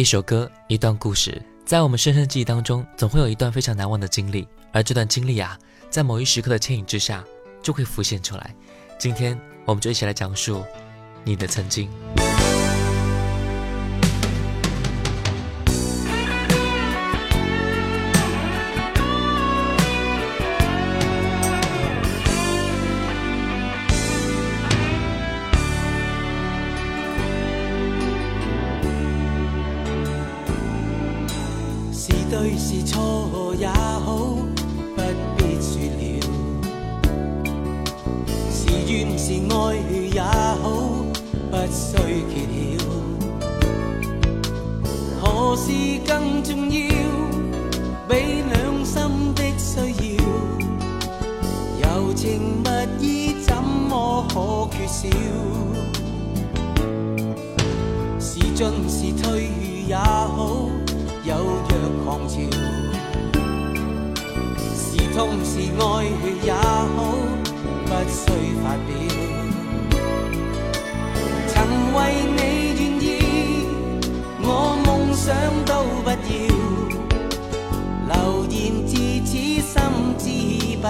一首歌，一段故事，在我们深深记忆当中，总会有一段非常难忘的经历。而这段经历啊，在某一时刻的牵引之下，就会浮现出来。今天，我们就一起来讲述你的曾经。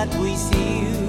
不会少。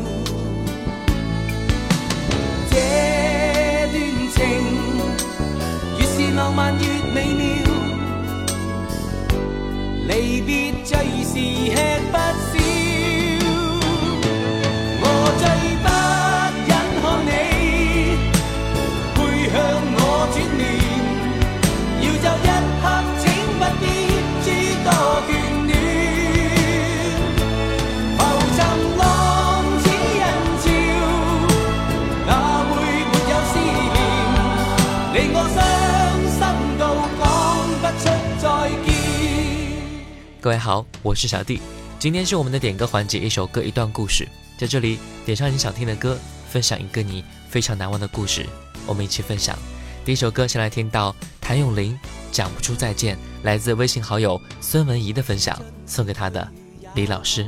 各位好，我是小弟，今天是我们的点歌环节，一首歌一段故事，在这里点上你想听的歌，分享一个你非常难忘的故事，我们一起分享。第一首歌，先来听到谭咏麟《讲不出再见》，来自微信好友孙文怡的分享，送给他的李老师。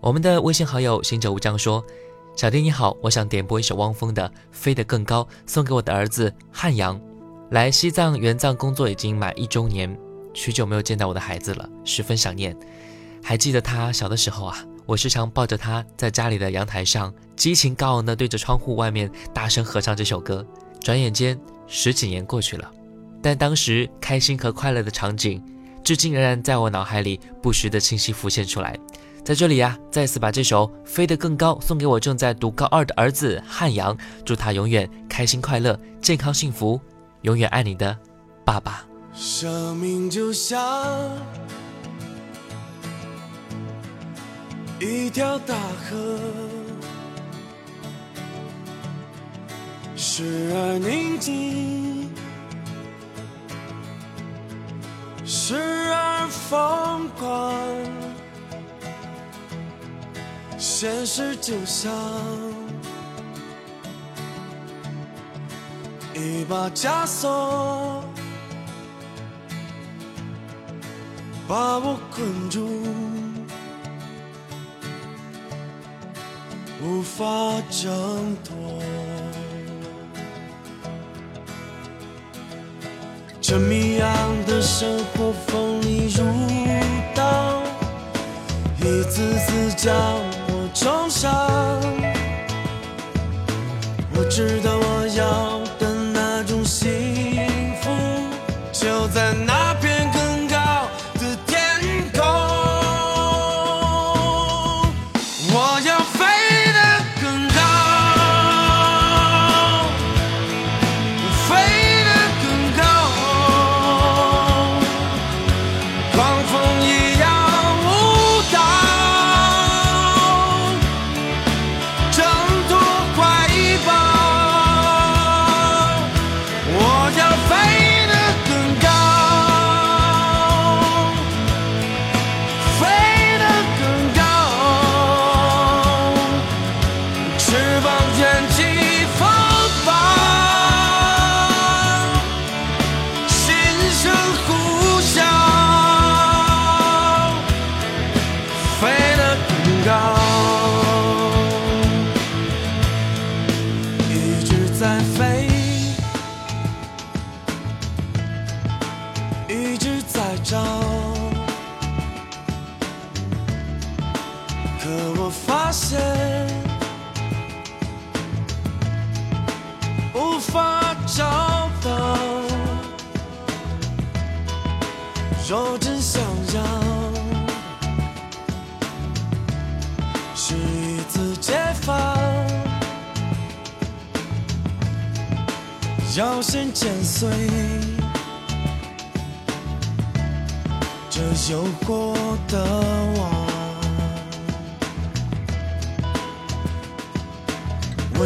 我们的微信好友行者无疆说：“小丁你好，我想点播一首汪峰的《飞得更高》，送给我的儿子汉阳。来西藏援藏工作已经满一周年，许久没有见到我的孩子了，十分想念。还记得他小的时候啊，我时常抱着他在家里的阳台上，激情高昂地对着窗户外面大声合唱这首歌。转眼间十几年过去了，但当时开心和快乐的场景，至今仍然在我脑海里不时地清晰浮现出来。”在这里呀，再次把这首《飞得更高》送给我正在读高二的儿子汉阳，祝他永远开心快乐、健康幸福，永远爱你的爸爸。生命就像一条大河，时而宁静，时而疯狂。现实就像一把枷锁，把我困住，无法挣脱。这迷样的生活，锋利如刀，一次次将。受伤，我知道我要。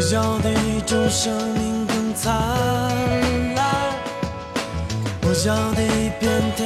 我要的一种生命更灿烂，我要的一片天。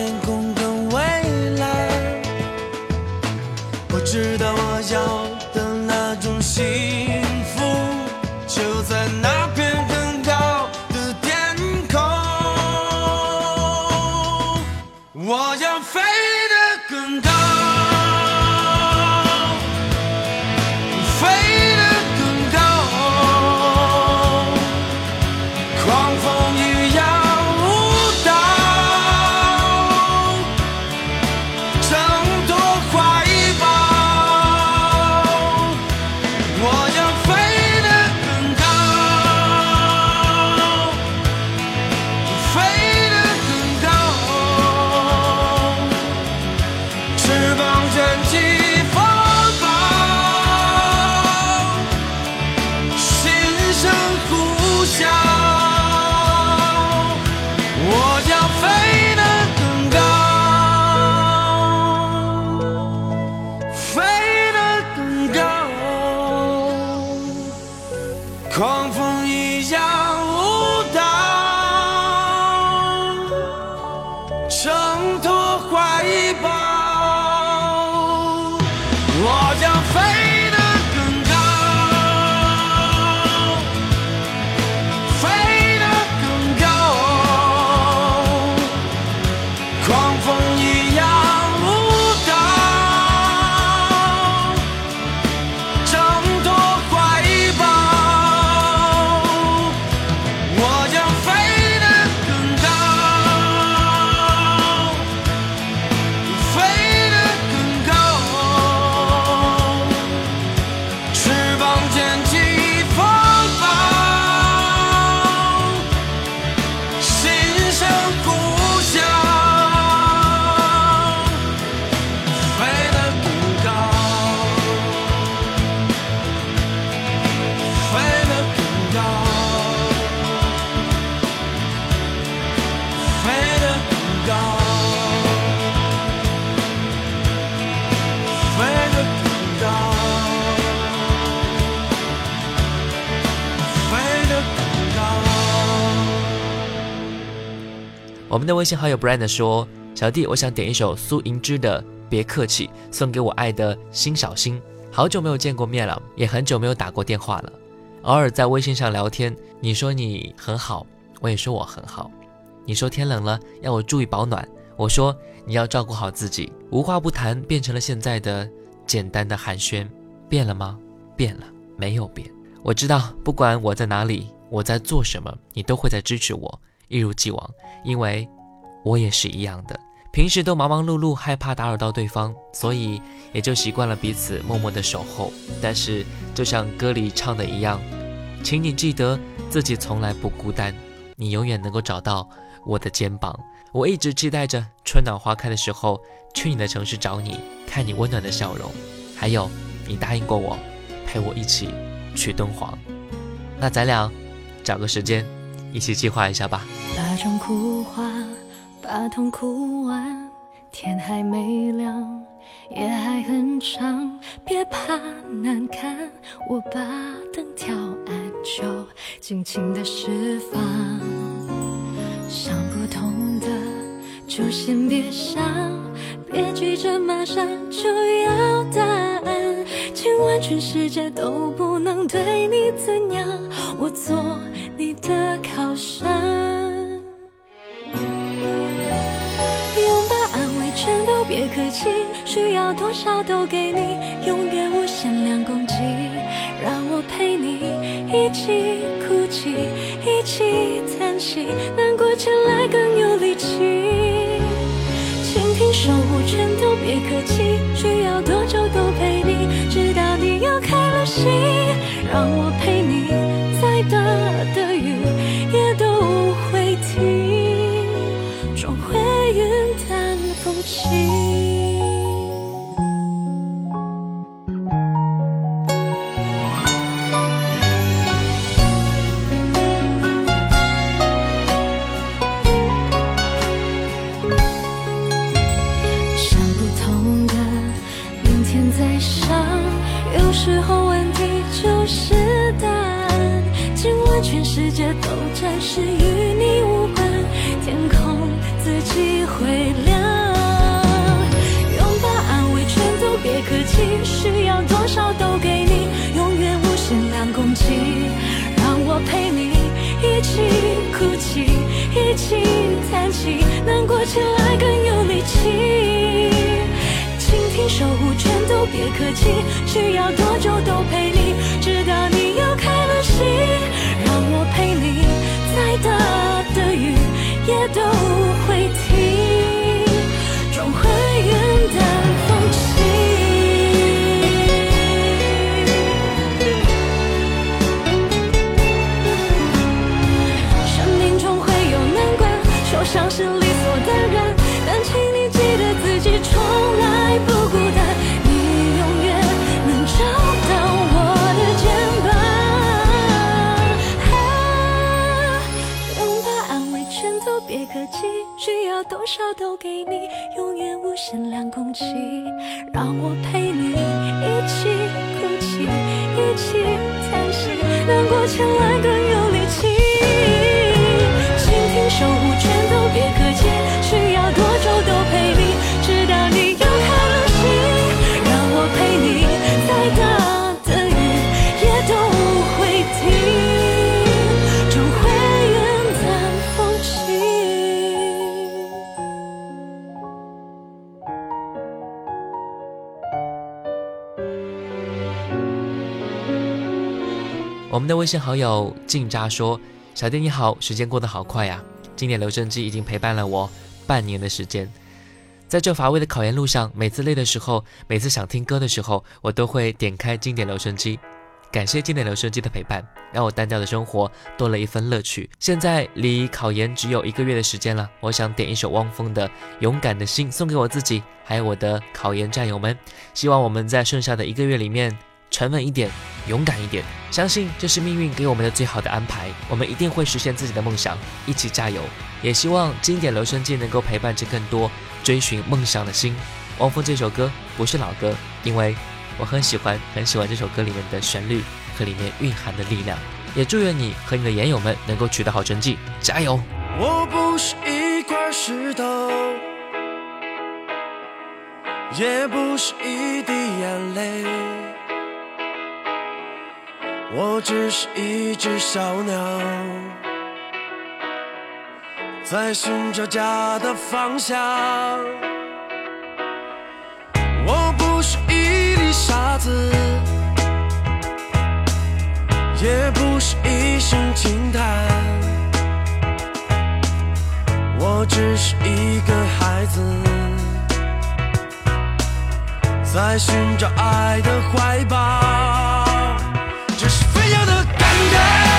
微信好友 brand 说：“小弟，我想点一首苏盈之的《别客气》，送给我爱的辛小辛。好久没有见过面了，也很久没有打过电话了。偶尔在微信上聊天，你说你很好，我也说我很好。你说天冷了，要我注意保暖。我说你要照顾好自己。无话不谈变成了现在的简单的寒暄，变了吗？变了，没有变。我知道，不管我在哪里，我在做什么，你都会在支持我，一如既往，因为。”我也是一样的，平时都忙忙碌碌，害怕打扰到对方，所以也就习惯了彼此默默的守候。但是就像歌里唱的一样，请你记得自己从来不孤单，你永远能够找到我的肩膀。我一直期待着春暖花开的时候去你的城市找你，看你温暖的笑容。还有，你答应过我，陪我一起去敦煌，那咱俩找个时间一起计划一下吧。那种枯花。把痛哭完，天还没亮，夜还很长，别怕难堪。我把灯调暗，就尽情的释放。想不通的，就先别想，别急着马上就要答案。今晚全世界都不能对你怎样，我做你的靠山。都别客气，需要多少都给你，永远无限量供给。让我陪你一起哭泣，一起叹息，难过起来更有力气。倾听守护，全都别客气，需要多久都陪你，直到你又开了心。让我陪你，再大的雨也都。难过起来更有力气，倾听、守护，全都别客气，需要多久都陪你，直到你又开了心，让我陪你，再大的雨也都会停。少都给你，永远无限量空气，让我陪你一起哭泣，一起叹息，难过千万更有力气。请听守护。我们的微信好友静扎说：“小丁你好，时间过得好快呀！经典留声机已经陪伴了我半年的时间，在这乏味的考研路上，每次累的时候，每次想听歌的时候，我都会点开经典留声机。感谢经典留声机的陪伴，让我单调的生活多了一份乐趣。现在离考研只有一个月的时间了，我想点一首汪峰的《勇敢的心》送给我自己，还有我的考研战友们。希望我们在剩下的一个月里面。”沉稳一点，勇敢一点，相信这是命运给我们的最好的安排。我们一定会实现自己的梦想，一起加油！也希望经典《留声机》能够陪伴着更多追寻梦想的心。汪峰这首歌不是老歌，因为我很喜欢，很喜欢这首歌里面的旋律和里面蕴含的力量。也祝愿你和你的研友们能够取得好成绩，加油！我不是一块石头，也不是一滴眼泪。我只是一只小鸟，在寻找家的方向。我不是一粒沙子，也不是一声轻叹。我只是一个孩子，在寻找爱的怀抱。样的感动。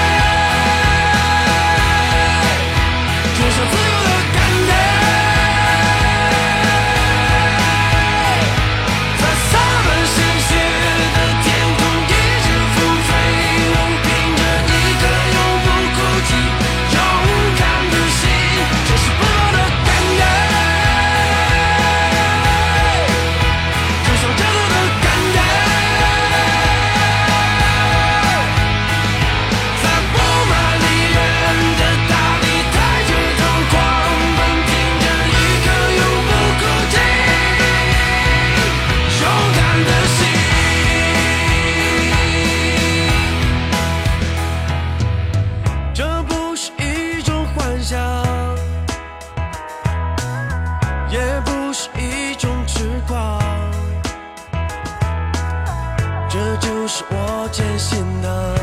就是我坚信的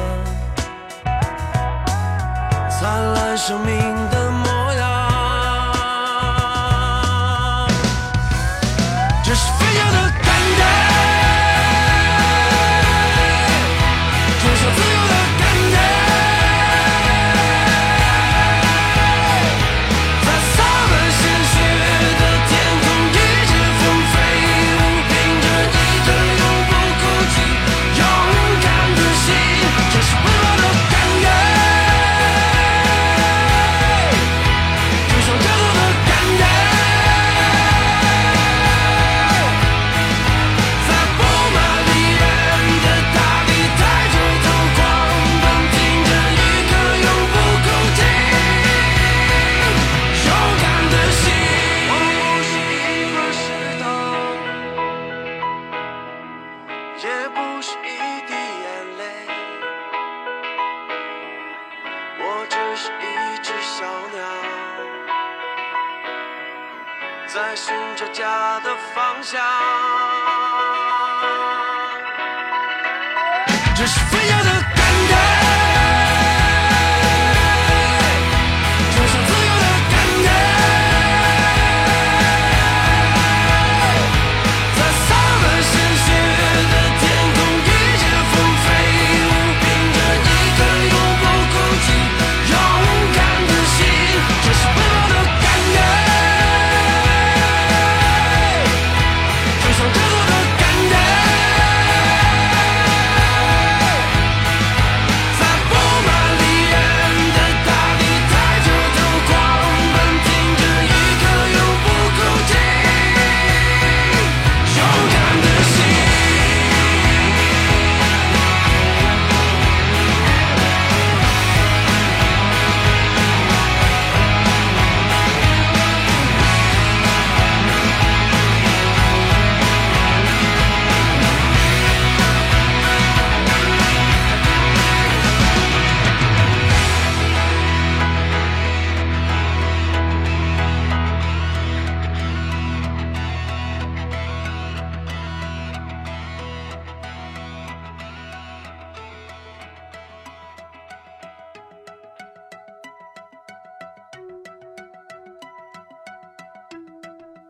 灿烂生命的。这是非要的。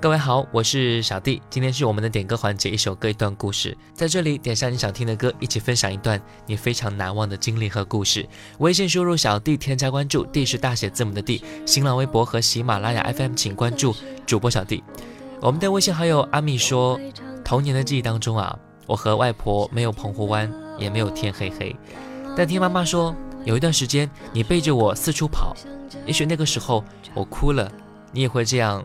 各位好，我是小弟，今天是我们的点歌环节，一首歌一段故事，在这里点下你想听的歌，一起分享一段你非常难忘的经历和故事。微信输入小弟，添加关注，D 是大写字母的 D。新浪微博和喜马拉雅 FM 请关注主播小弟。我们的微信好友阿米说，童年的记忆当中啊，我和外婆没有澎湖湾，也没有天黑黑，但听妈妈说，有一段时间你背着我四处跑，也许那个时候我哭了，你也会这样。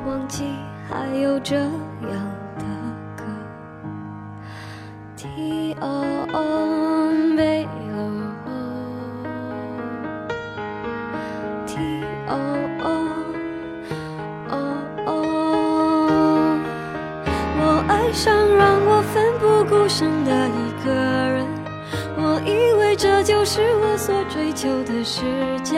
记，还有这样的歌，T O O T O O O O。我爱上让我奋不顾身的一个人，我以为这就是我所追求的世界。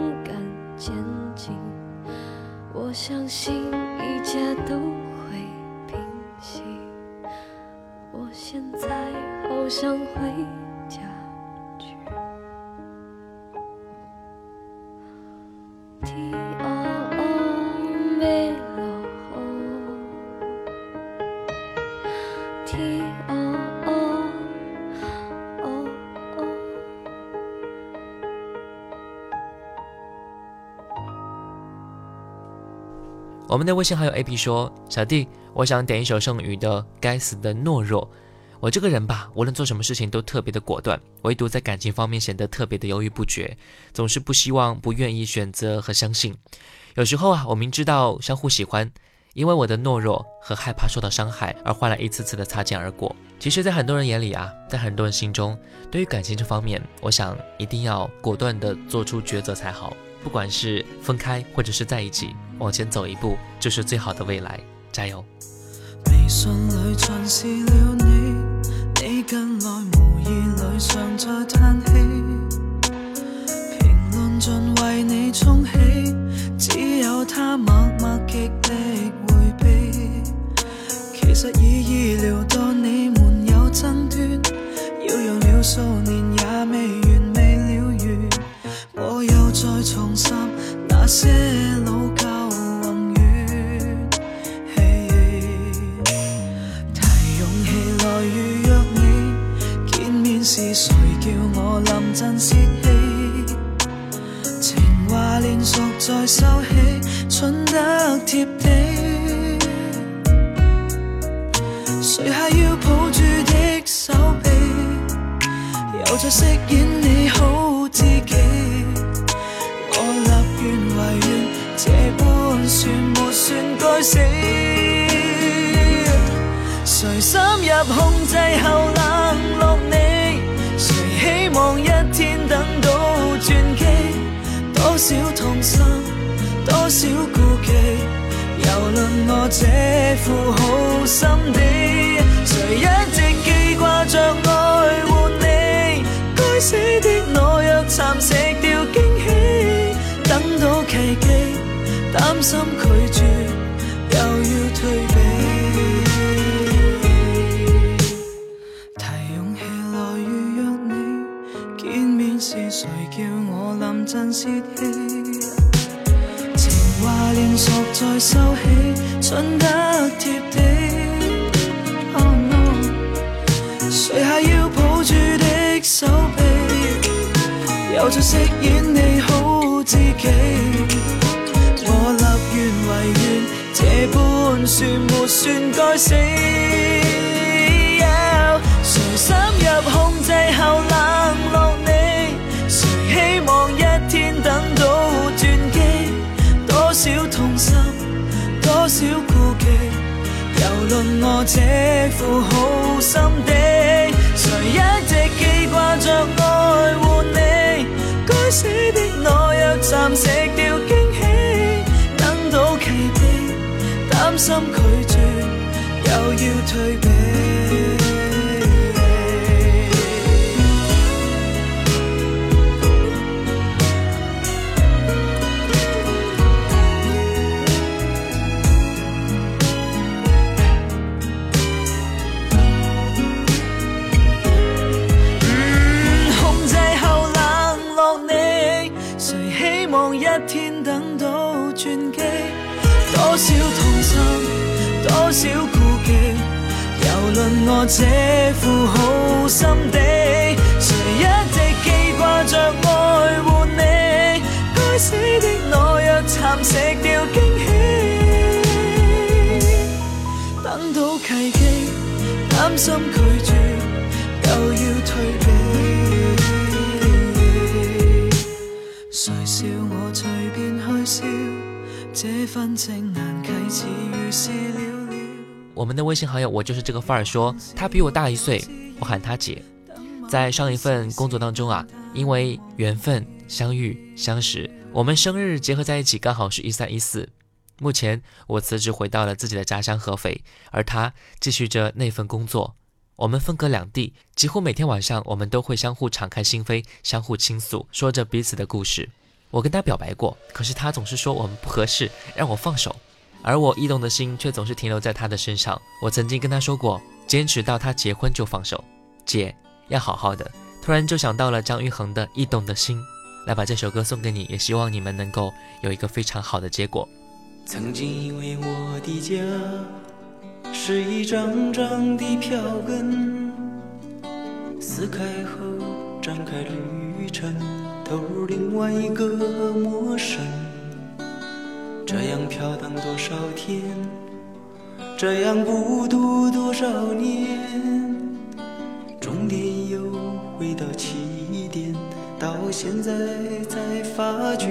我相信一切都会平息。我现在好想回家去。我们的微信好友 A B 说：“小弟，我想点一首盛宇的《该死的懦弱》。我这个人吧，无论做什么事情都特别的果断，唯独在感情方面显得特别的犹豫不决，总是不希望、不愿意选择和相信。有时候啊，我明知道相互喜欢，因为我的懦弱和害怕受到伤害而换来一次次的擦肩而过。其实，在很多人眼里啊，在很多人心中，对于感情这方面，我想一定要果断的做出抉择才好。”不管是分开或者是在一起，往前走一步就是最好的未来。加油！微信里巡视了你，你近来无意里常在叹气，评论尽为你充气，只有他默默极力回避。其实已意料到你们有争端，要用了数年也未完。hacerlo. 控制后冷落你，谁希望一天等到转机？多少痛心，多少顾忌，游论我这副好心地？谁一直记挂着爱护你？该死的懦弱蚕食掉惊喜，等到奇迹，担心。我临阵泄气，情话连续再收起，蠢得贴地。Oh no，睡下要抱住的手臂，又在饰演你好知己。我立愿违愿，这般算没算该死？谁深入控制后冷？望一天等到转机，多少痛心，多少顾忌。尤论我这副好心地，谁一直记挂着爱护你？该死的懦弱，暂时掉惊喜。等到奇迹，担心拒绝，又要退避。望一天等到转机，多少痛心，多少顾忌。尤论我这副好心地，谁一直记挂着爱护你？该死的懦弱，蚕食掉惊喜。等到契机，担心拒绝，又要退避。这份情难了我们的微信好友，我就是这个范儿，说他比我大一岁，我喊他姐。在上一份工作当中啊，因为缘分相遇相识，我们生日结合在一起，刚好是一三一四。目前我辞职回到了自己的家乡合肥，而他继续着那份工作。我们分隔两地，几乎每天晚上我们都会相互敞开心扉，相互倾诉，说着彼此的故事。我跟他表白过，可是他总是说我们不合适，让我放手，而我驿动的心却总是停留在他的身上。我曾经跟他说过，坚持到他结婚就放手。姐，要好好的。突然就想到了张玉恒的《驿动的心》，来把这首歌送给你，也希望你们能够有一个非常好的结果。曾经以为我的家是一张张的票根，撕开后展开旅程。走入另外一个陌生，这样飘荡多少天，这样孤独多少年，终点又回到起点，到现在才发觉。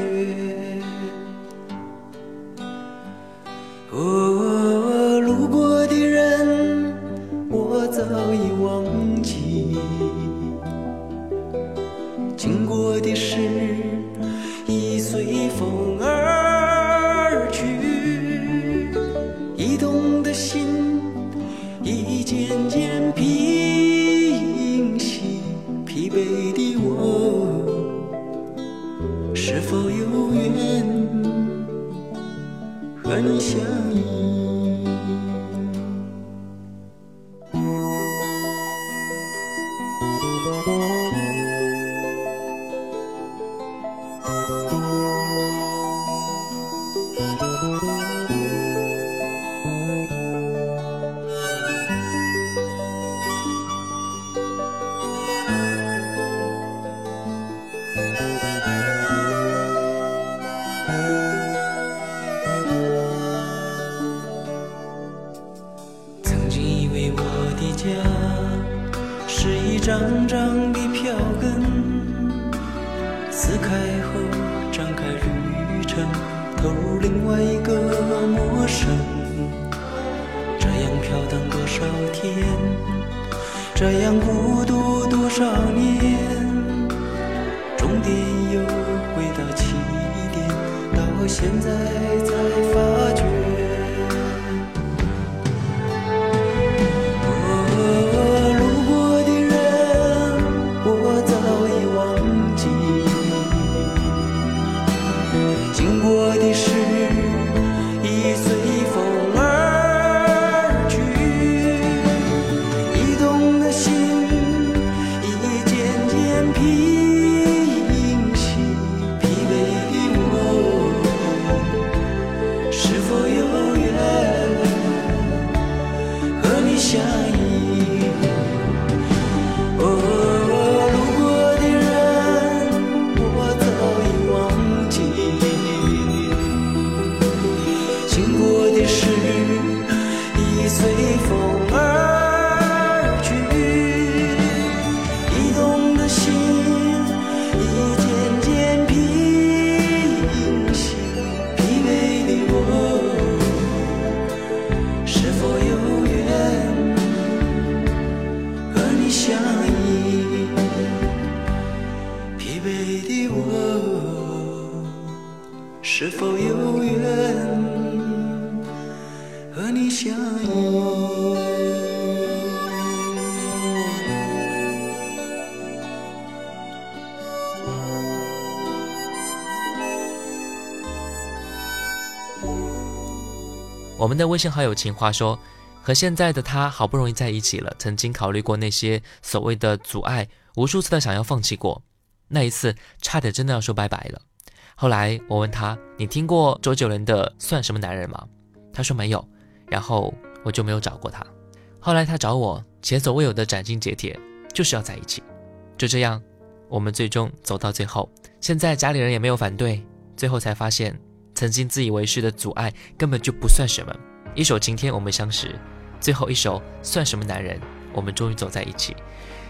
在微信好友情话说：“和现在的他好不容易在一起了，曾经考虑过那些所谓的阻碍，无数次的想要放弃过，那一次差点真的要说拜拜了。后来我问他，你听过周杰伦的《算什么男人》吗？他说没有，然后我就没有找过他。后来他找我，前所未有的斩钉截铁，就是要在一起。就这样，我们最终走到最后，现在家里人也没有反对。最后才发现。”曾经自以为是的阻碍根本就不算什么。一首晴天我们相识，最后一首算什么男人？我们终于走在一起。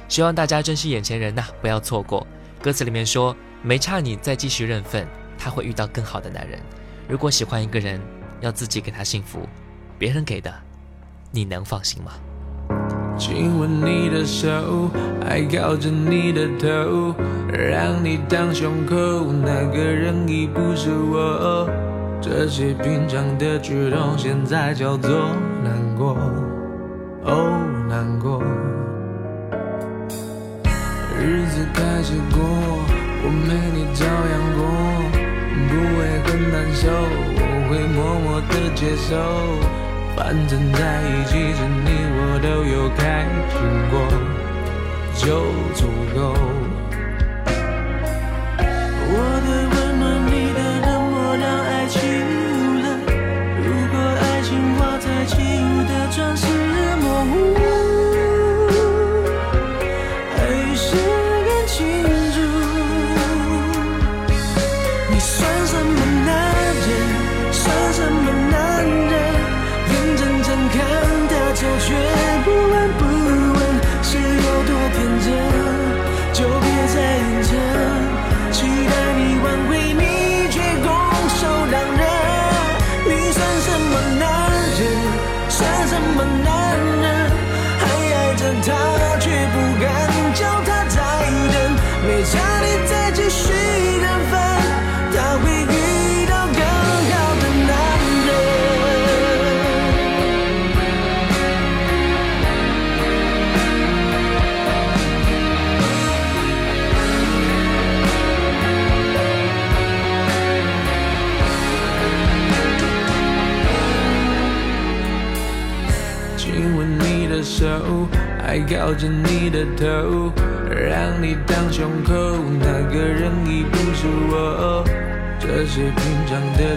希望大家珍惜眼前人呐，不要错过。歌词里面说没差，你再继续认份，他会遇到更好的男人。如果喜欢一个人，要自己给他幸福，别人给的，你能放心吗？亲吻你的手，还靠着你的头，让你当胸口，那个人已不是我。这些平常的举动，现在叫做难过，哦，难过。日子开始过，我没你照样过，不会很难受，我会默默的接受，反正在一起是。我都有开苹过，就足够。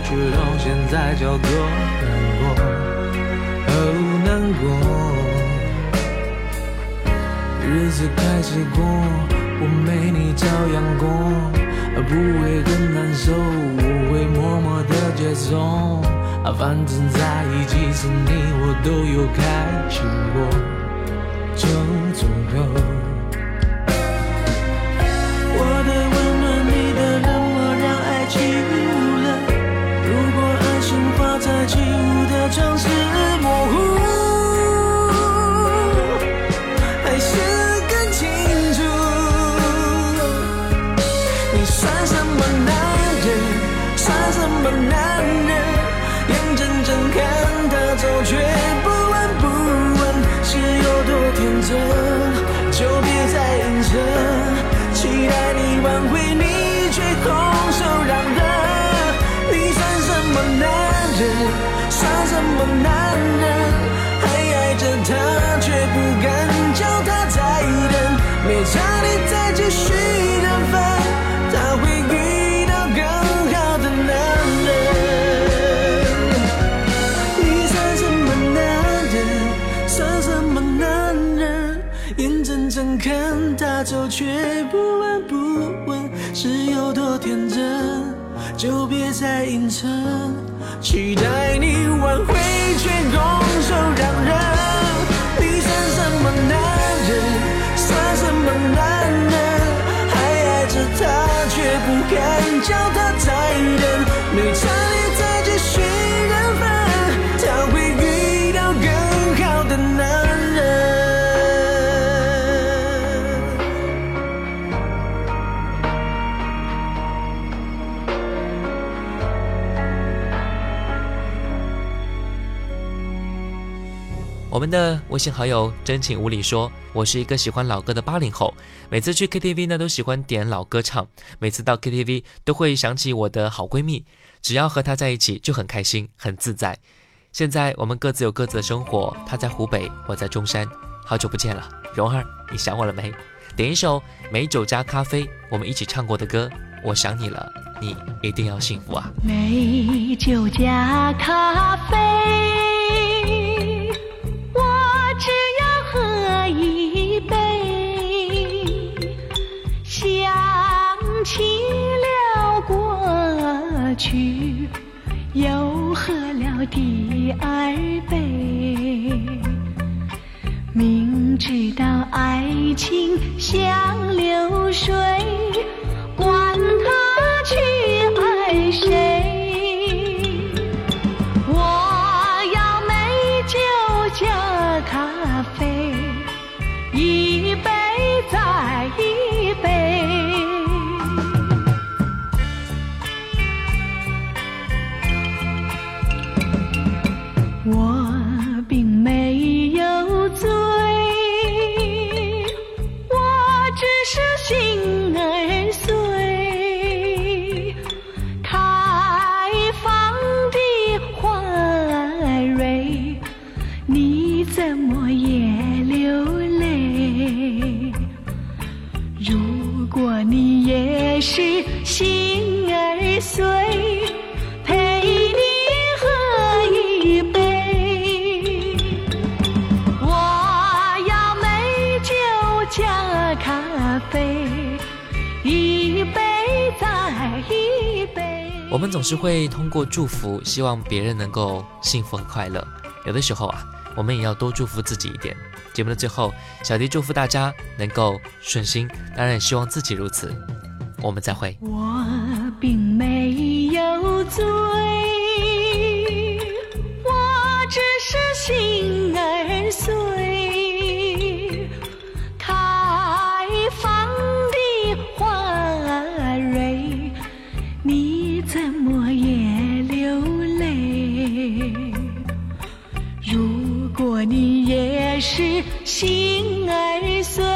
却到现在，叫做难过，好难过。日子开始过，我没你照样过，不会很难受，我会默默的接受。反正在一起时，你我都有开心过，就足够。城是模糊，还是更清楚？你算什么男人？算什么男人？眼睁睁看他走，却不闻不问，是有多天真？却不闻不问，是有多天真，就别再隐忍，期待你挽回却拱手让。我们的微信好友真情无理说：“我是一个喜欢老歌的八零后，每次去 KTV 呢都喜欢点老歌唱，每次到 KTV 都会想起我的好闺蜜，只要和她在一起就很开心很自在。现在我们各自有各自的生活，她在湖北，我在中山，好久不见了，蓉儿，你想我了没？点一首美酒加咖啡，我们一起唱过的歌，我想你了，你一定要幸福啊！美酒加咖啡。”而明知道爱情像流水。我们总是会通过祝福，希望别人能够幸福和快乐。有的时候啊，我们也要多祝福自己一点。节目的最后，小弟祝福大家能够顺心，当然也希望自己如此。我们再会。我我并没有只是心儿碎。心儿碎。